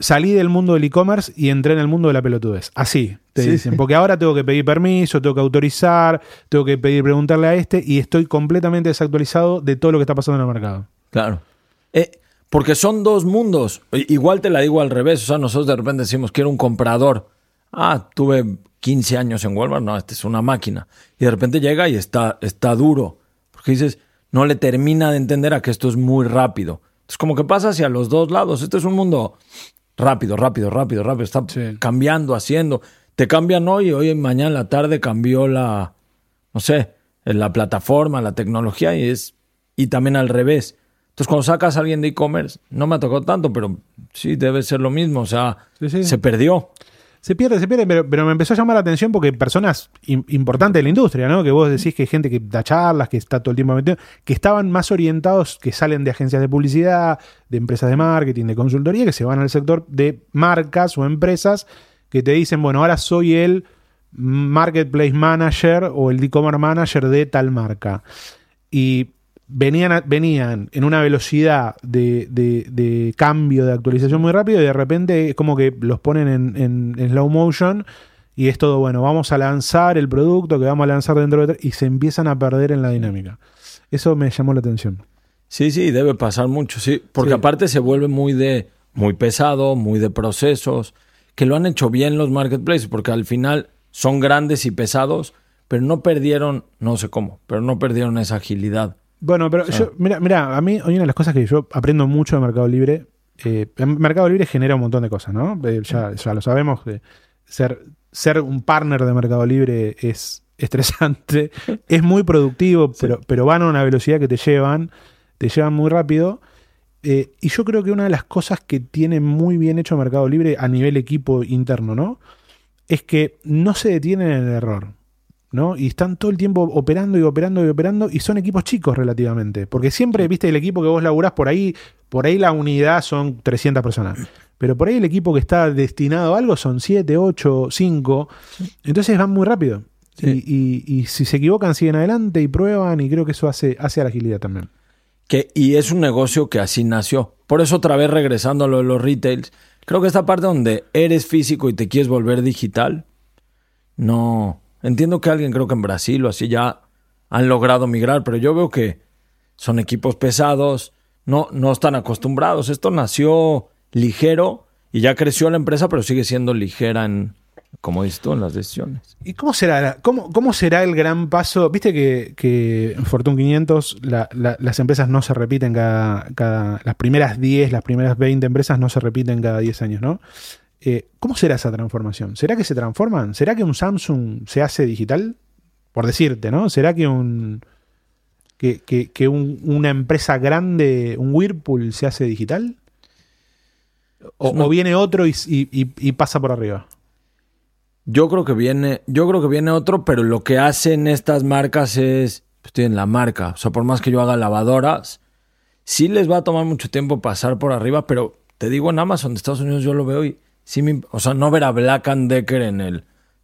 Salí del mundo del e-commerce y entré en el mundo de la pelotudez. Así, te Sí, dicen. sí. Porque ahora tengo que pedir permiso, tengo que autorizar, tengo que pedir preguntarle a este y estoy completamente desactualizado de todo lo que está pasando en el mercado. Claro. Eh, porque son dos mundos. Igual te la digo al revés. O sea, nosotros de repente decimos, quiero un comprador. Ah, tuve 15 años en Walmart. No, esta es una máquina. Y de repente llega y está, está duro. Porque dices, no le termina de entender a que esto es muy rápido. Es como que pasa hacia los dos lados. Este es un mundo rápido, rápido, rápido, rápido. Está Sí. cambiando, haciendo. Te cambian hoy, hoy mañana en la tarde cambió la, no sé, la plataforma, la tecnología y es y también al revés. Entonces cuando sacas a alguien de e-commerce, no me ha tocado tanto, pero sí debe ser lo mismo, o sea, Sí, sí. se perdió. Se pierde, se pierde, pero, pero me empezó a llamar la atención porque personas im- importantes de la industria, ¿no? Que vos decís que hay gente que da charlas, que está todo el tiempo metido, que estaban más orientados, que salen de agencias de publicidad, de empresas de marketing, de consultoría, que se van al sector de marcas o empresas que te dicen, bueno, ahora soy el marketplace manager o el e-commerce manager de tal marca. Y venían, venían en una velocidad de, de- de cambio, de actualización muy rápido y de repente es como que los ponen en, en- en slow motion y es todo, bueno, vamos a lanzar el producto que vamos a lanzar dentro de... y se empiezan a perder en la dinámica. Eso me llamó la atención. Sí, sí, debe pasar mucho, sí. Porque Sí. aparte se vuelve muy de, muy pesado, muy de procesos, que lo han hecho bien los marketplaces, porque al final son grandes y pesados, pero no perdieron, no sé cómo, pero no perdieron esa agilidad. Bueno, pero yo, mira, mira, a mí hay una de las cosas que yo aprendo mucho de Mercado Libre. eh, Mercado Libre genera un montón de cosas, ¿no? Eh, ya, ya lo sabemos. ser, ser un partner de Mercado Libre es estresante, es muy productivo, pero, pero van a una velocidad que te llevan, te llevan muy rápido. Eh, y yo creo que una de las cosas que tiene muy bien hecho Mercado Libre a nivel equipo interno, ¿no? Es que no se detienen en el error. ¿No? Y están todo el tiempo operando y operando y operando y son equipos chicos relativamente. Porque siempre, viste, el equipo que vos laburás por ahí, por ahí la unidad son 300 personas. Pero por ahí el equipo que está destinado a algo son 7, 8, 5. Entonces van muy rápido. Sí. Y, y- y si se equivocan, siguen adelante y prueban y creo que eso hace, hace a la agilidad también. Que, y es un negocio que así nació. Por eso otra vez regresando a lo de los retails, creo que esta parte donde eres físico y te quieres volver digital, no. Entiendo que alguien creo que en Brasil o así ya han logrado migrar, pero yo veo que son equipos pesados, no, no están acostumbrados. Esto nació ligero y ya creció la empresa, pero sigue siendo ligera en, como dices tú, en las decisiones. ¿Y cómo será, cómo, cómo será el gran paso? Viste que, en Fortune 500 la- la- las empresas no se repiten cada, cada- Las primeras 10, las primeras 20 empresas no se repiten cada 10 años, ¿no? Eh, ¿Cómo será esa transformación? ¿Será que se transforman? ¿Será que un Samsung se hace digital? Por decirte, ¿no? ¿Será que un. que, que- que un- una empresa grande, un Whirlpool, se hace digital? ¿O, No. o viene otro y, y- y- y pasa por arriba? Yo creo que viene, yo creo que viene otro, pero lo que hacen estas marcas es, pues tienen la marca. O sea, por más que yo haga lavadoras, sí les va a tomar mucho tiempo pasar por arriba, pero te digo en Amazon de Estados Unidos yo lo veo y sí me, o sea, no ver a Black and Decker en el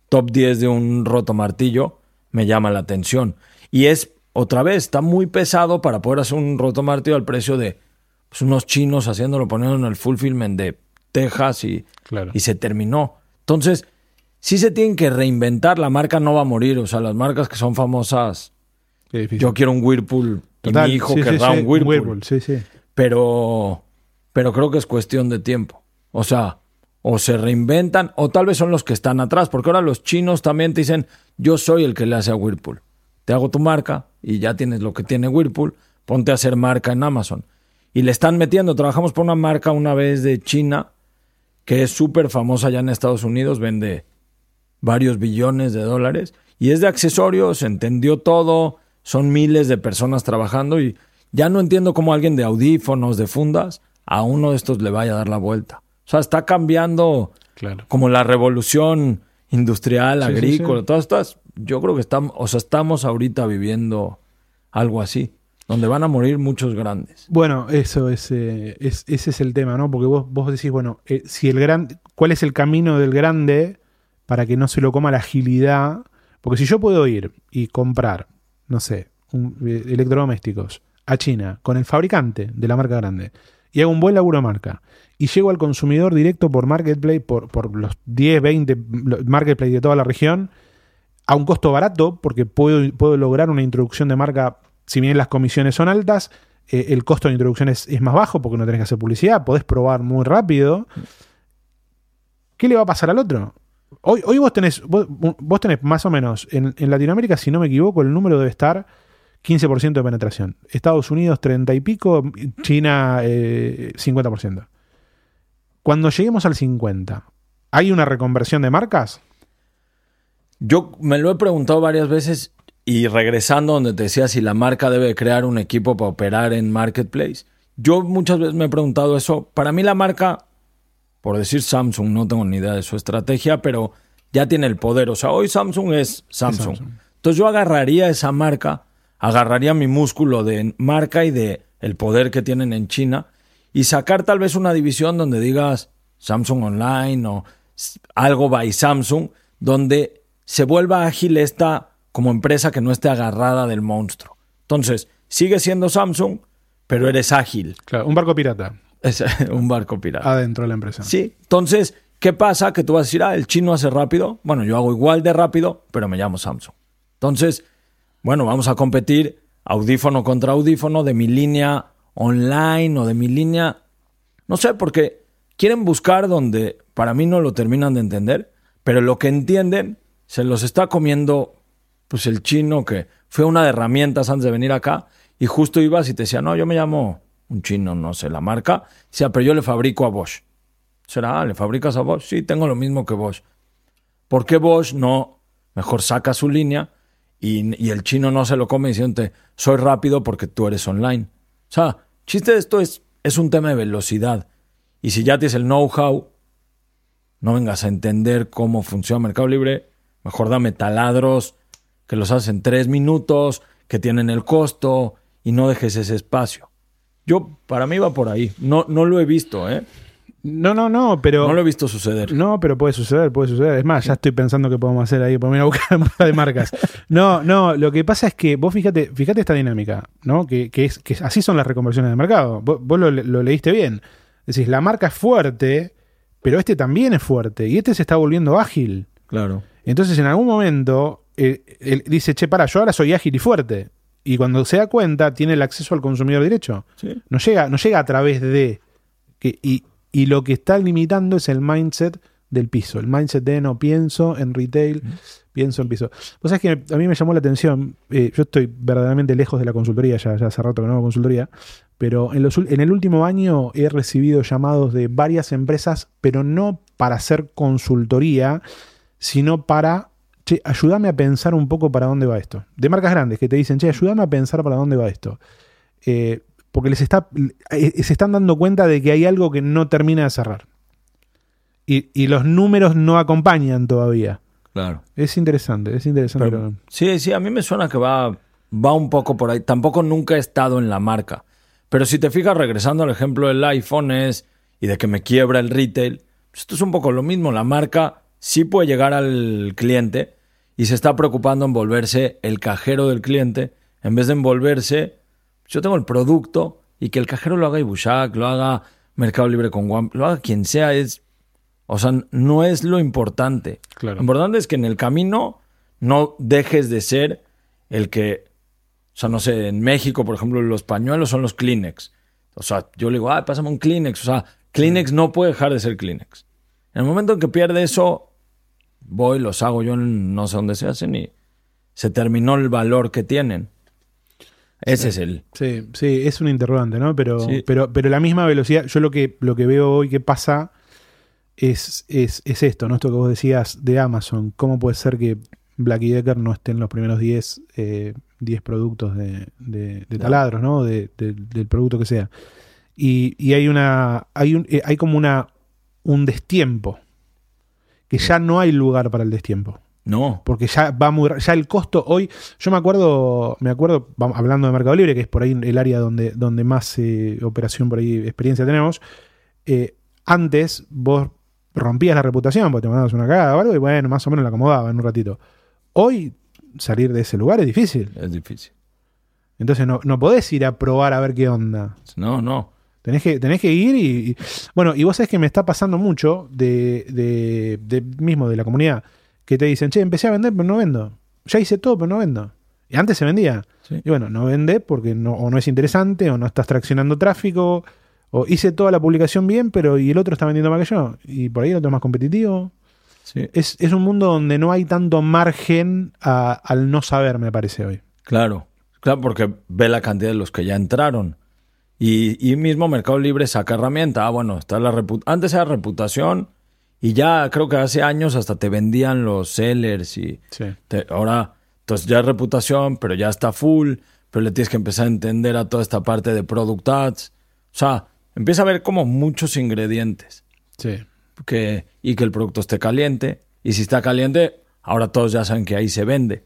top 10 de un roto martillo me llama la atención. Y es, otra vez, está muy pesado para poder hacer un roto martillo al precio de pues, unos chinos haciéndolo, poniendo en el fulfillment de Texas y, Claro. y se terminó. Entonces, sí se tienen que reinventar, la marca no va a morir, o sea, las marcas que son famosas, yo quiero un Whirlpool Total, y mi hijo sí, querrá sí, un Whirlpool, sí. pero pero creo que es cuestión de tiempo. O sea, o se reinventan o tal vez son los que están atrás, porque ahora los chinos también te dicen, "Yo soy el que le hace a Whirlpool. Te hago tu marca y ya tienes lo que tiene Whirlpool, ponte a hacer marca en Amazon." Y le están metiendo, trabajamos por una marca una vez de China que es súper famosa ya en Estados Unidos, vende varios billones de dólares y es de accesorios, entendió todo, son miles de personas trabajando y ya no entiendo cómo alguien de audífonos, de fundas, a uno de estos le vaya a dar la vuelta. O sea, está cambiando Claro. como la revolución industrial, Sí, agrícola, sí. todas estas, yo creo que estamos, o sea, estamos ahorita viviendo algo así, donde van a morir muchos grandes. Bueno, eso es, eh, es- ese es el tema, ¿no? Porque vos, vos decís, bueno, eh, si el gran, ¿cuál es el camino del grande para que no se lo coma la agilidad? Porque si yo puedo ir y comprar, no sé, un- eh, electrodomésticos a China con el fabricante de la marca grande y hago un buen laburo de marca y llego al consumidor directo por Marketplace, por, por los 10, 20 Marketplace de toda la región, a un costo barato, porque puedo, puedo lograr una introducción de marca, si bien las comisiones son altas, eh, el costo de introducción es, es más bajo porque no tenés que hacer publicidad, podés probar muy rápido. ¿Qué le va a pasar al otro? Hoy, hoy vos tenés, vos, vos tenés más o menos, en, en Latinoamérica, si no me equivoco, el número debe estar 15% de penetración. Estados Unidos 30 y pico, China eh, 50%. Cuando lleguemos al 50, ¿hay una reconversión de marcas? Yo me lo he preguntado varias veces y regresando donde te decía si la marca debe crear un equipo para operar en Marketplace. Yo muchas veces me he preguntado eso. Para mí la marca, por decir Samsung, no tengo ni idea de su estrategia, pero ya tiene el poder. O sea, hoy Samsung es Samsung. Samsung. Entonces yo agarraría esa marca, agarraría mi músculo de marca y de el poder que tienen en China y sacar tal vez una división donde digas Samsung Online o algo by Samsung, donde se vuelva ágil esta como empresa que no esté agarrada del monstruo. Entonces, sigue siendo Samsung, pero eres ágil. Claro, un barco pirata Es un barco pirata. adentro de la empresa. Sí, entonces, ¿qué pasa? Que tú vas a decir, ah, el chino hace rápido. Bueno, yo hago igual de rápido, pero me llamo Samsung. Entonces, bueno, vamos a competir audífono contra audífono de mi línea online o de mi línea, no sé, porque quieren buscar donde para mí no lo terminan de entender, pero lo que entienden se los está comiendo pues el chino que fue una de herramientas antes de venir acá y justo ibas y te decía, no, yo me llamo un chino, no sé la marca, decía, pero yo le fabrico a Bosch. ¿Será? ¿Le fabricas a Bosch? Sí, tengo lo mismo que Bosch. ¿Por qué Bosch no mejor saca su línea y, y el chino no se lo come diciéndote, soy rápido porque tú eres online? O sea, chiste de esto es, es un tema de velocidad. Y si ya tienes el know-how, no vengas a entender cómo funciona Mercado Libre, mejor dame taladros que los haces en tres minutos, que tienen el costo y no dejes ese espacio. Yo, para mí va por ahí. No, no lo he visto, ¿eh? No, no, no, pero. No lo he visto suceder. No, pero puede suceder, puede suceder. Es más, ya estoy pensando que podemos hacer ahí, ir a buscar un par de marcas. No, no, lo que pasa es que vos fíjate, fíjate esta dinámica, ¿no? Que, que es, que así son las reconversiones de mercado. Vos, vos lo, lo leíste bien. Decís, la marca es fuerte, pero este también es fuerte. Y este se está volviendo ágil. Claro. Entonces, en algún momento, eh, él dice, che, para, yo ahora soy ágil y fuerte. Y cuando se da cuenta, tiene el acceso al consumidor derecho. Sí. No llega, no llega a través de. Que, y, y lo que está limitando es el mindset del piso. El mindset de no pienso en retail, pienso en piso. Vos sabés que a mí me llamó la atención. eh, yo estoy verdaderamente lejos de la consultoría, ya, ya hace rato que no hago consultoría. Pero en, los, en el último año he recibido llamados de varias empresas, pero no para hacer consultoría, sino para. Che, ayúdame a pensar un poco para dónde va esto. De marcas grandes que te dicen, che, ayúdame a pensar para dónde va esto. Eh, porque les está, eh, se están dando cuenta de que hay algo que no termina de cerrar. Y, y los números no acompañan todavía. Claro. Es interesante, es interesante. Pero- sí, sí, a mí me suena que va, va un poco por ahí. Tampoco nunca he estado en la marca. Pero si te fijas, regresando al ejemplo del iPhone es, y de que me quiebra el retail, pues esto es un poco lo mismo. La marca sí puede llegar al cliente y se está preocupando en volverse el cajero del cliente en vez de envolverse, yo tengo el producto y que el cajero lo haga Ibushak, lo haga Mercado Libre con One, lo haga quien sea, es, o sea, no es lo importante. Claro. Lo importante es que en el camino no dejes de ser el que, o sea, no sé, en México, por ejemplo, los pañuelos son los Kleenex. O sea, yo le digo, ah, pásame un Kleenex. O sea, Kleenex no puede dejar de ser Kleenex. En el momento en que pierde eso, voy, los hago yo en no sé dónde se hacen y se terminó el valor que tienen. Ese es el. Sí, sí, es un interrogante, ¿no? Pero, Sí. pero, pero la misma velocidad, yo lo que, lo que veo hoy que pasa es, es, es esto, ¿no? Esto que vos decías de Amazon. ¿Cómo puede ser que Black Decker no esté en los primeros 10, eh, 10 productos de, de- de taladros, ¿no? De- de- del producto que sea. Y, y hay una. Hay, un, eh, hay como una un destiempo. Que ya no hay lugar para el destiempo No. porque ya va muy ya el costo hoy yo me acuerdo me acuerdo hablando de Mercado Libre que es por ahí el área donde donde más eh, operación por ahí experiencia tenemos eh, antes vos rompías la reputación porque te mandabas una cagada o algo y bueno más o menos la acomodaba en un ratito hoy salir de ese lugar es difícil Es difícil. entonces no, no podés ir a probar a ver qué onda No, no. Tenés que, tenés que ir y, y- Bueno, y vos sabés que me está pasando mucho de, de, de mismo de la comunidad que te dicen, che, empecé a vender, pero no vendo. Ya hice todo, pero no vendo. Y antes se vendía. Sí. Y bueno, no vende porque no, o no es interesante, o no estás traccionando tráfico, o hice toda la publicación bien, pero y el otro está vendiendo más que yo. Y por ahí el otro es más competitivo. Sí. Es, es un mundo donde no hay tanto margen a- al no saber, me parece hoy. Claro, claro, porque ve la cantidad de los que ya entraron. Y, y mismo Mercado Libre saca herramienta. Ah, bueno, está la antes era reputación y ya creo que hace años hasta te vendían los sellers y Sí. te- ahora, entonces ya es reputación, pero ya está full, pero le tienes que empezar a entender a toda esta parte de product ads. O sea, empieza a ver como muchos ingredientes. Sí. que, y que el producto esté caliente. Y si está caliente, ahora todos ya saben que ahí se vende.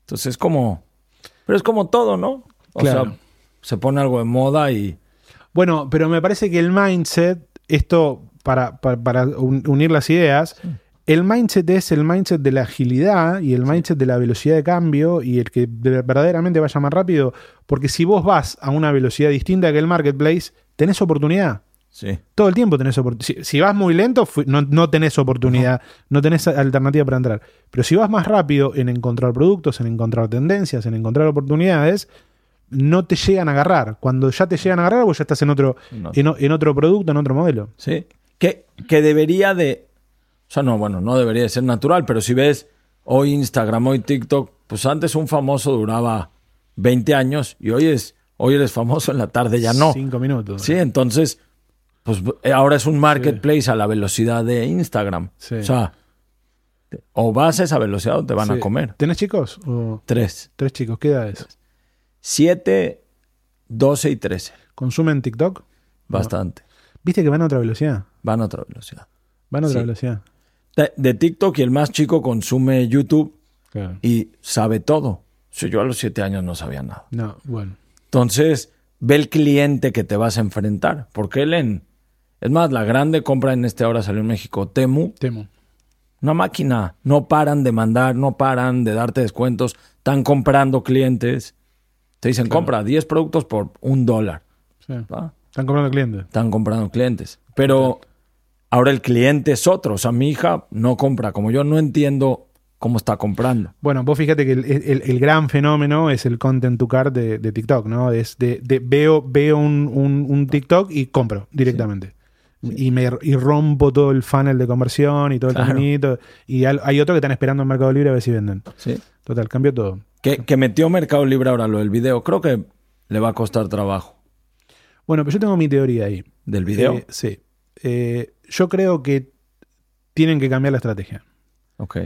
Entonces es como, pero es como todo, ¿no? O Claro. sea, se pone algo de moda y Bueno, pero me parece que el mindset, esto para, para- para un- unir las ideas, el mindset es el mindset de la agilidad y el mindset de la velocidad de cambio y el que de- verdaderamente vaya más rápido, porque si vos vas a una velocidad distinta que el marketplace, tenés oportunidad. sí. Todo el tiempo tenés oportunidad. Si, si vas muy lento, no, no tenés oportunidad, no tenés alternativa para entrar. Pero si vas más rápido en encontrar productos, en encontrar tendencias, en encontrar oportunidades, no te llegan a agarrar. Cuando ya te llegan a agarrar, vos ya estás en otro, No. en, o- en otro producto, en otro modelo. Sí. Que, que debería de. O sea, no, bueno, no debería de ser natural, pero si ves hoy Instagram, hoy TikTok, pues antes un famoso duraba 20 años y hoy es, hoy eres famoso en la tarde, ya no. Cinco minutos. Sí, entonces, pues eh, ahora es un marketplace a la velocidad de Instagram. Sí. O sea, o vas a esa velocidad o te van Sí. a comer. ¿Tenés chicos? O Tres. tres chicos, ¿qué edades? Siete, doce y trece. ¿Consumen TikTok? Bastante. ¿Viste que van a otra velocidad? Van a otra velocidad. Van a otra Sí. velocidad. De, de TikTok y el más chico consume YouTube Claro. y sabe todo. Yo a los siete años no sabía nada. No, bueno. Entonces, ve el cliente que te vas a enfrentar. Porque él en... Es más, la grande compra en este ahora salió en México, Temu, Temo. una máquina. No paran de mandar, no paran de darte descuentos. Están comprando clientes. Te dicen, compra 10 productos por un dólar. Sí. ¿va? Están comprando clientes. Están comprando clientes. Pero ahora el cliente es otro. O sea, mi hija no compra. Como yo no entiendo cómo está comprando. Bueno, vos fíjate que el, el- el gran fenómeno es el content to cart de, de TikTok, ¿no? Es de, de- veo, veo un, un- un TikTok y compro directamente. Y, me, y rompo todo el funnel de conversión y todo el Claro. caminito. Y al- hay otro que están esperando en Mercado Libre a ver si venden. Sí. Total, cambió todo. Que, que metió Mercado Libre ahora lo del video. Creo que le va a costar trabajo. Bueno, pero yo tengo mi teoría ahí. ¿Del video? Eh, sí. Eh, yo creo que tienen que cambiar la estrategia. Ok.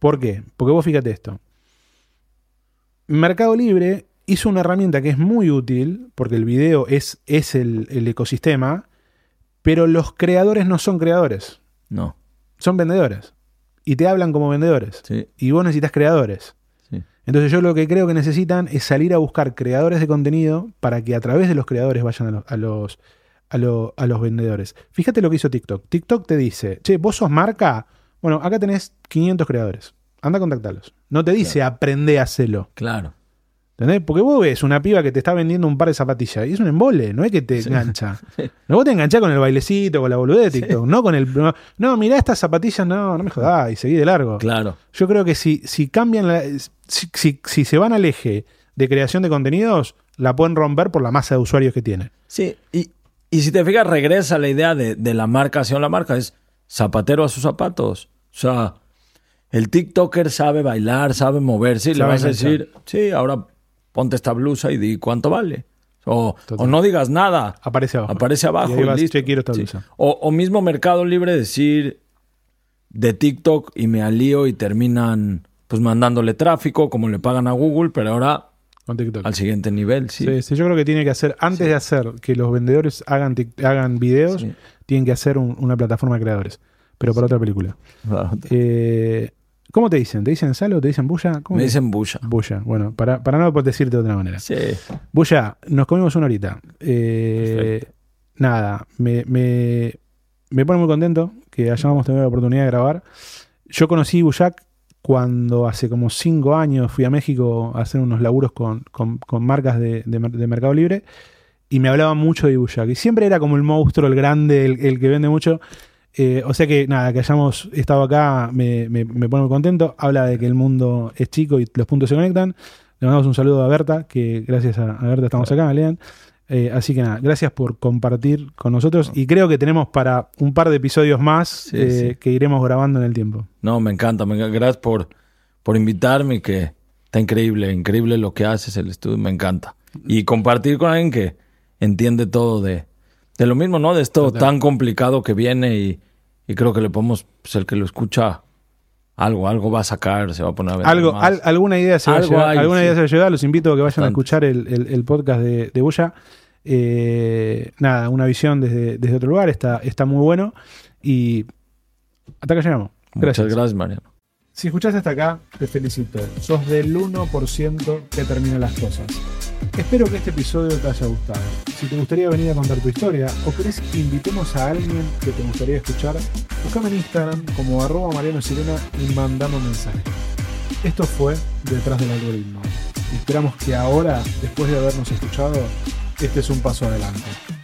¿Por qué? Porque vos fíjate esto. Mercado Libre hizo una herramienta que es muy útil, porque el video es, es el, el ecosistema, pero los creadores no son creadores, No. son vendedores. Y te hablan como vendedores. Sí. Y vos necesitas creadores. Entonces yo lo que creo que necesitan es salir a buscar creadores de contenido para que a través de los creadores vayan a los, a los, a lo- a los vendedores. Fíjate lo que hizo TikTok. TikTok te dice, che, vos sos marca. Bueno, acá tenés 500 creadores. Anda a contactarlos. No te dice aprende a hacerlo. Claro. ¿Entendés? Porque vos ves una piba que te está vendiendo un par de zapatillas y es un embole, no es que te engancha. No, vos te enganchás con el bailecito, con la boludez de TikTok, no con el. No, no, mirá estas zapatillas, no, no me jodás, y seguí de largo. Claro. Yo creo que si, si cambian la. Si, si- si se van al eje de creación de contenidos, la pueden romper por la masa de usuarios que tiene. Sí. Y, y si te fijas, regresa la idea de, de la marca hacia la marca. Es zapatero a sus zapatos. O sea, el TikToker sabe bailar, sabe moverse y le vas a decir, sí, ahora ponte esta blusa y di cuánto vale. O, o no digas nada. Aparece abajo. Aparece abajo. Y y vas, listo. "Che, quiero esta Sí. blusa". O, o mismo Mercado Libre decir de TikTok y me alío y terminan pues mandándole tráfico como le pagan a Google, pero ahora al siguiente nivel, sí. Sí, sí, yo creo que tiene que hacer, antes de hacer que los vendedores hagan, hagan videos, tienen que hacer un- una plataforma de creadores. Pero para otra película. Claro. Eh, ¿Cómo te dicen? ¿Te dicen Salo? ¿Te dicen Bulla? ¿Cómo Me te- dicen bulla. Bulla. Bueno, para, para no decirte de otra manera. Sí. Bulla, nos comimos una horita. Eh, nada, me, me, me pone muy contento que hayamos tenido la oportunidad de grabar. Yo conocí Bullac cuando hace como cinco años fui a México a hacer unos laburos con, con- con marcas de, de mer- de Mercado Libre y me hablaban mucho de Bullac. Y siempre era como el monstruo, el grande, el, el que vende mucho. Eh, o sea que nada, que hayamos estado acá me, me- me pone muy contento. Habla de que el mundo es chico y los puntos se conectan. Le mandamos un saludo a Berta, que gracias a, a Berta estamos acá, Lean. Eh, así que nada, gracias por compartir con nosotros. Y creo que tenemos para un par de episodios más Sí, eh, sí. que iremos grabando en el tiempo. No, me encanta. me encanta. Gracias por, por invitarme, que está increíble, increíble lo que haces, el estudio, me encanta. Y compartir con alguien que entiende todo de, de lo mismo, ¿no? De esto tan complicado que viene y, y creo que le podemos, pues el que lo escucha, algo, algo va a sacar, se va a poner a ver. Algo, al- alguna idea se va a hay, alguna sí. idea se va a llevar. Los invito a que vayan a escuchar el, el- el podcast de, de Bulla. Eh, nada, una visión desde, desde otro lugar. Está, está muy bueno. Y Hasta acá llegamos. Gracias. Muchas gracias, Mariano. Si escuchaste hasta acá, te felicito. Sos del 1% que termina las cosas. Espero que este episodio te haya gustado. Si te gustaría venir a contar tu historia o querés que invitemos a alguien que te gustaría escuchar, buscame en Instagram como arroba Mariano Sirena y mandame un mensaje. Esto fue Detrás del Algoritmo. Esperamos que ahora, después de habernos escuchado, este es un paso adelante.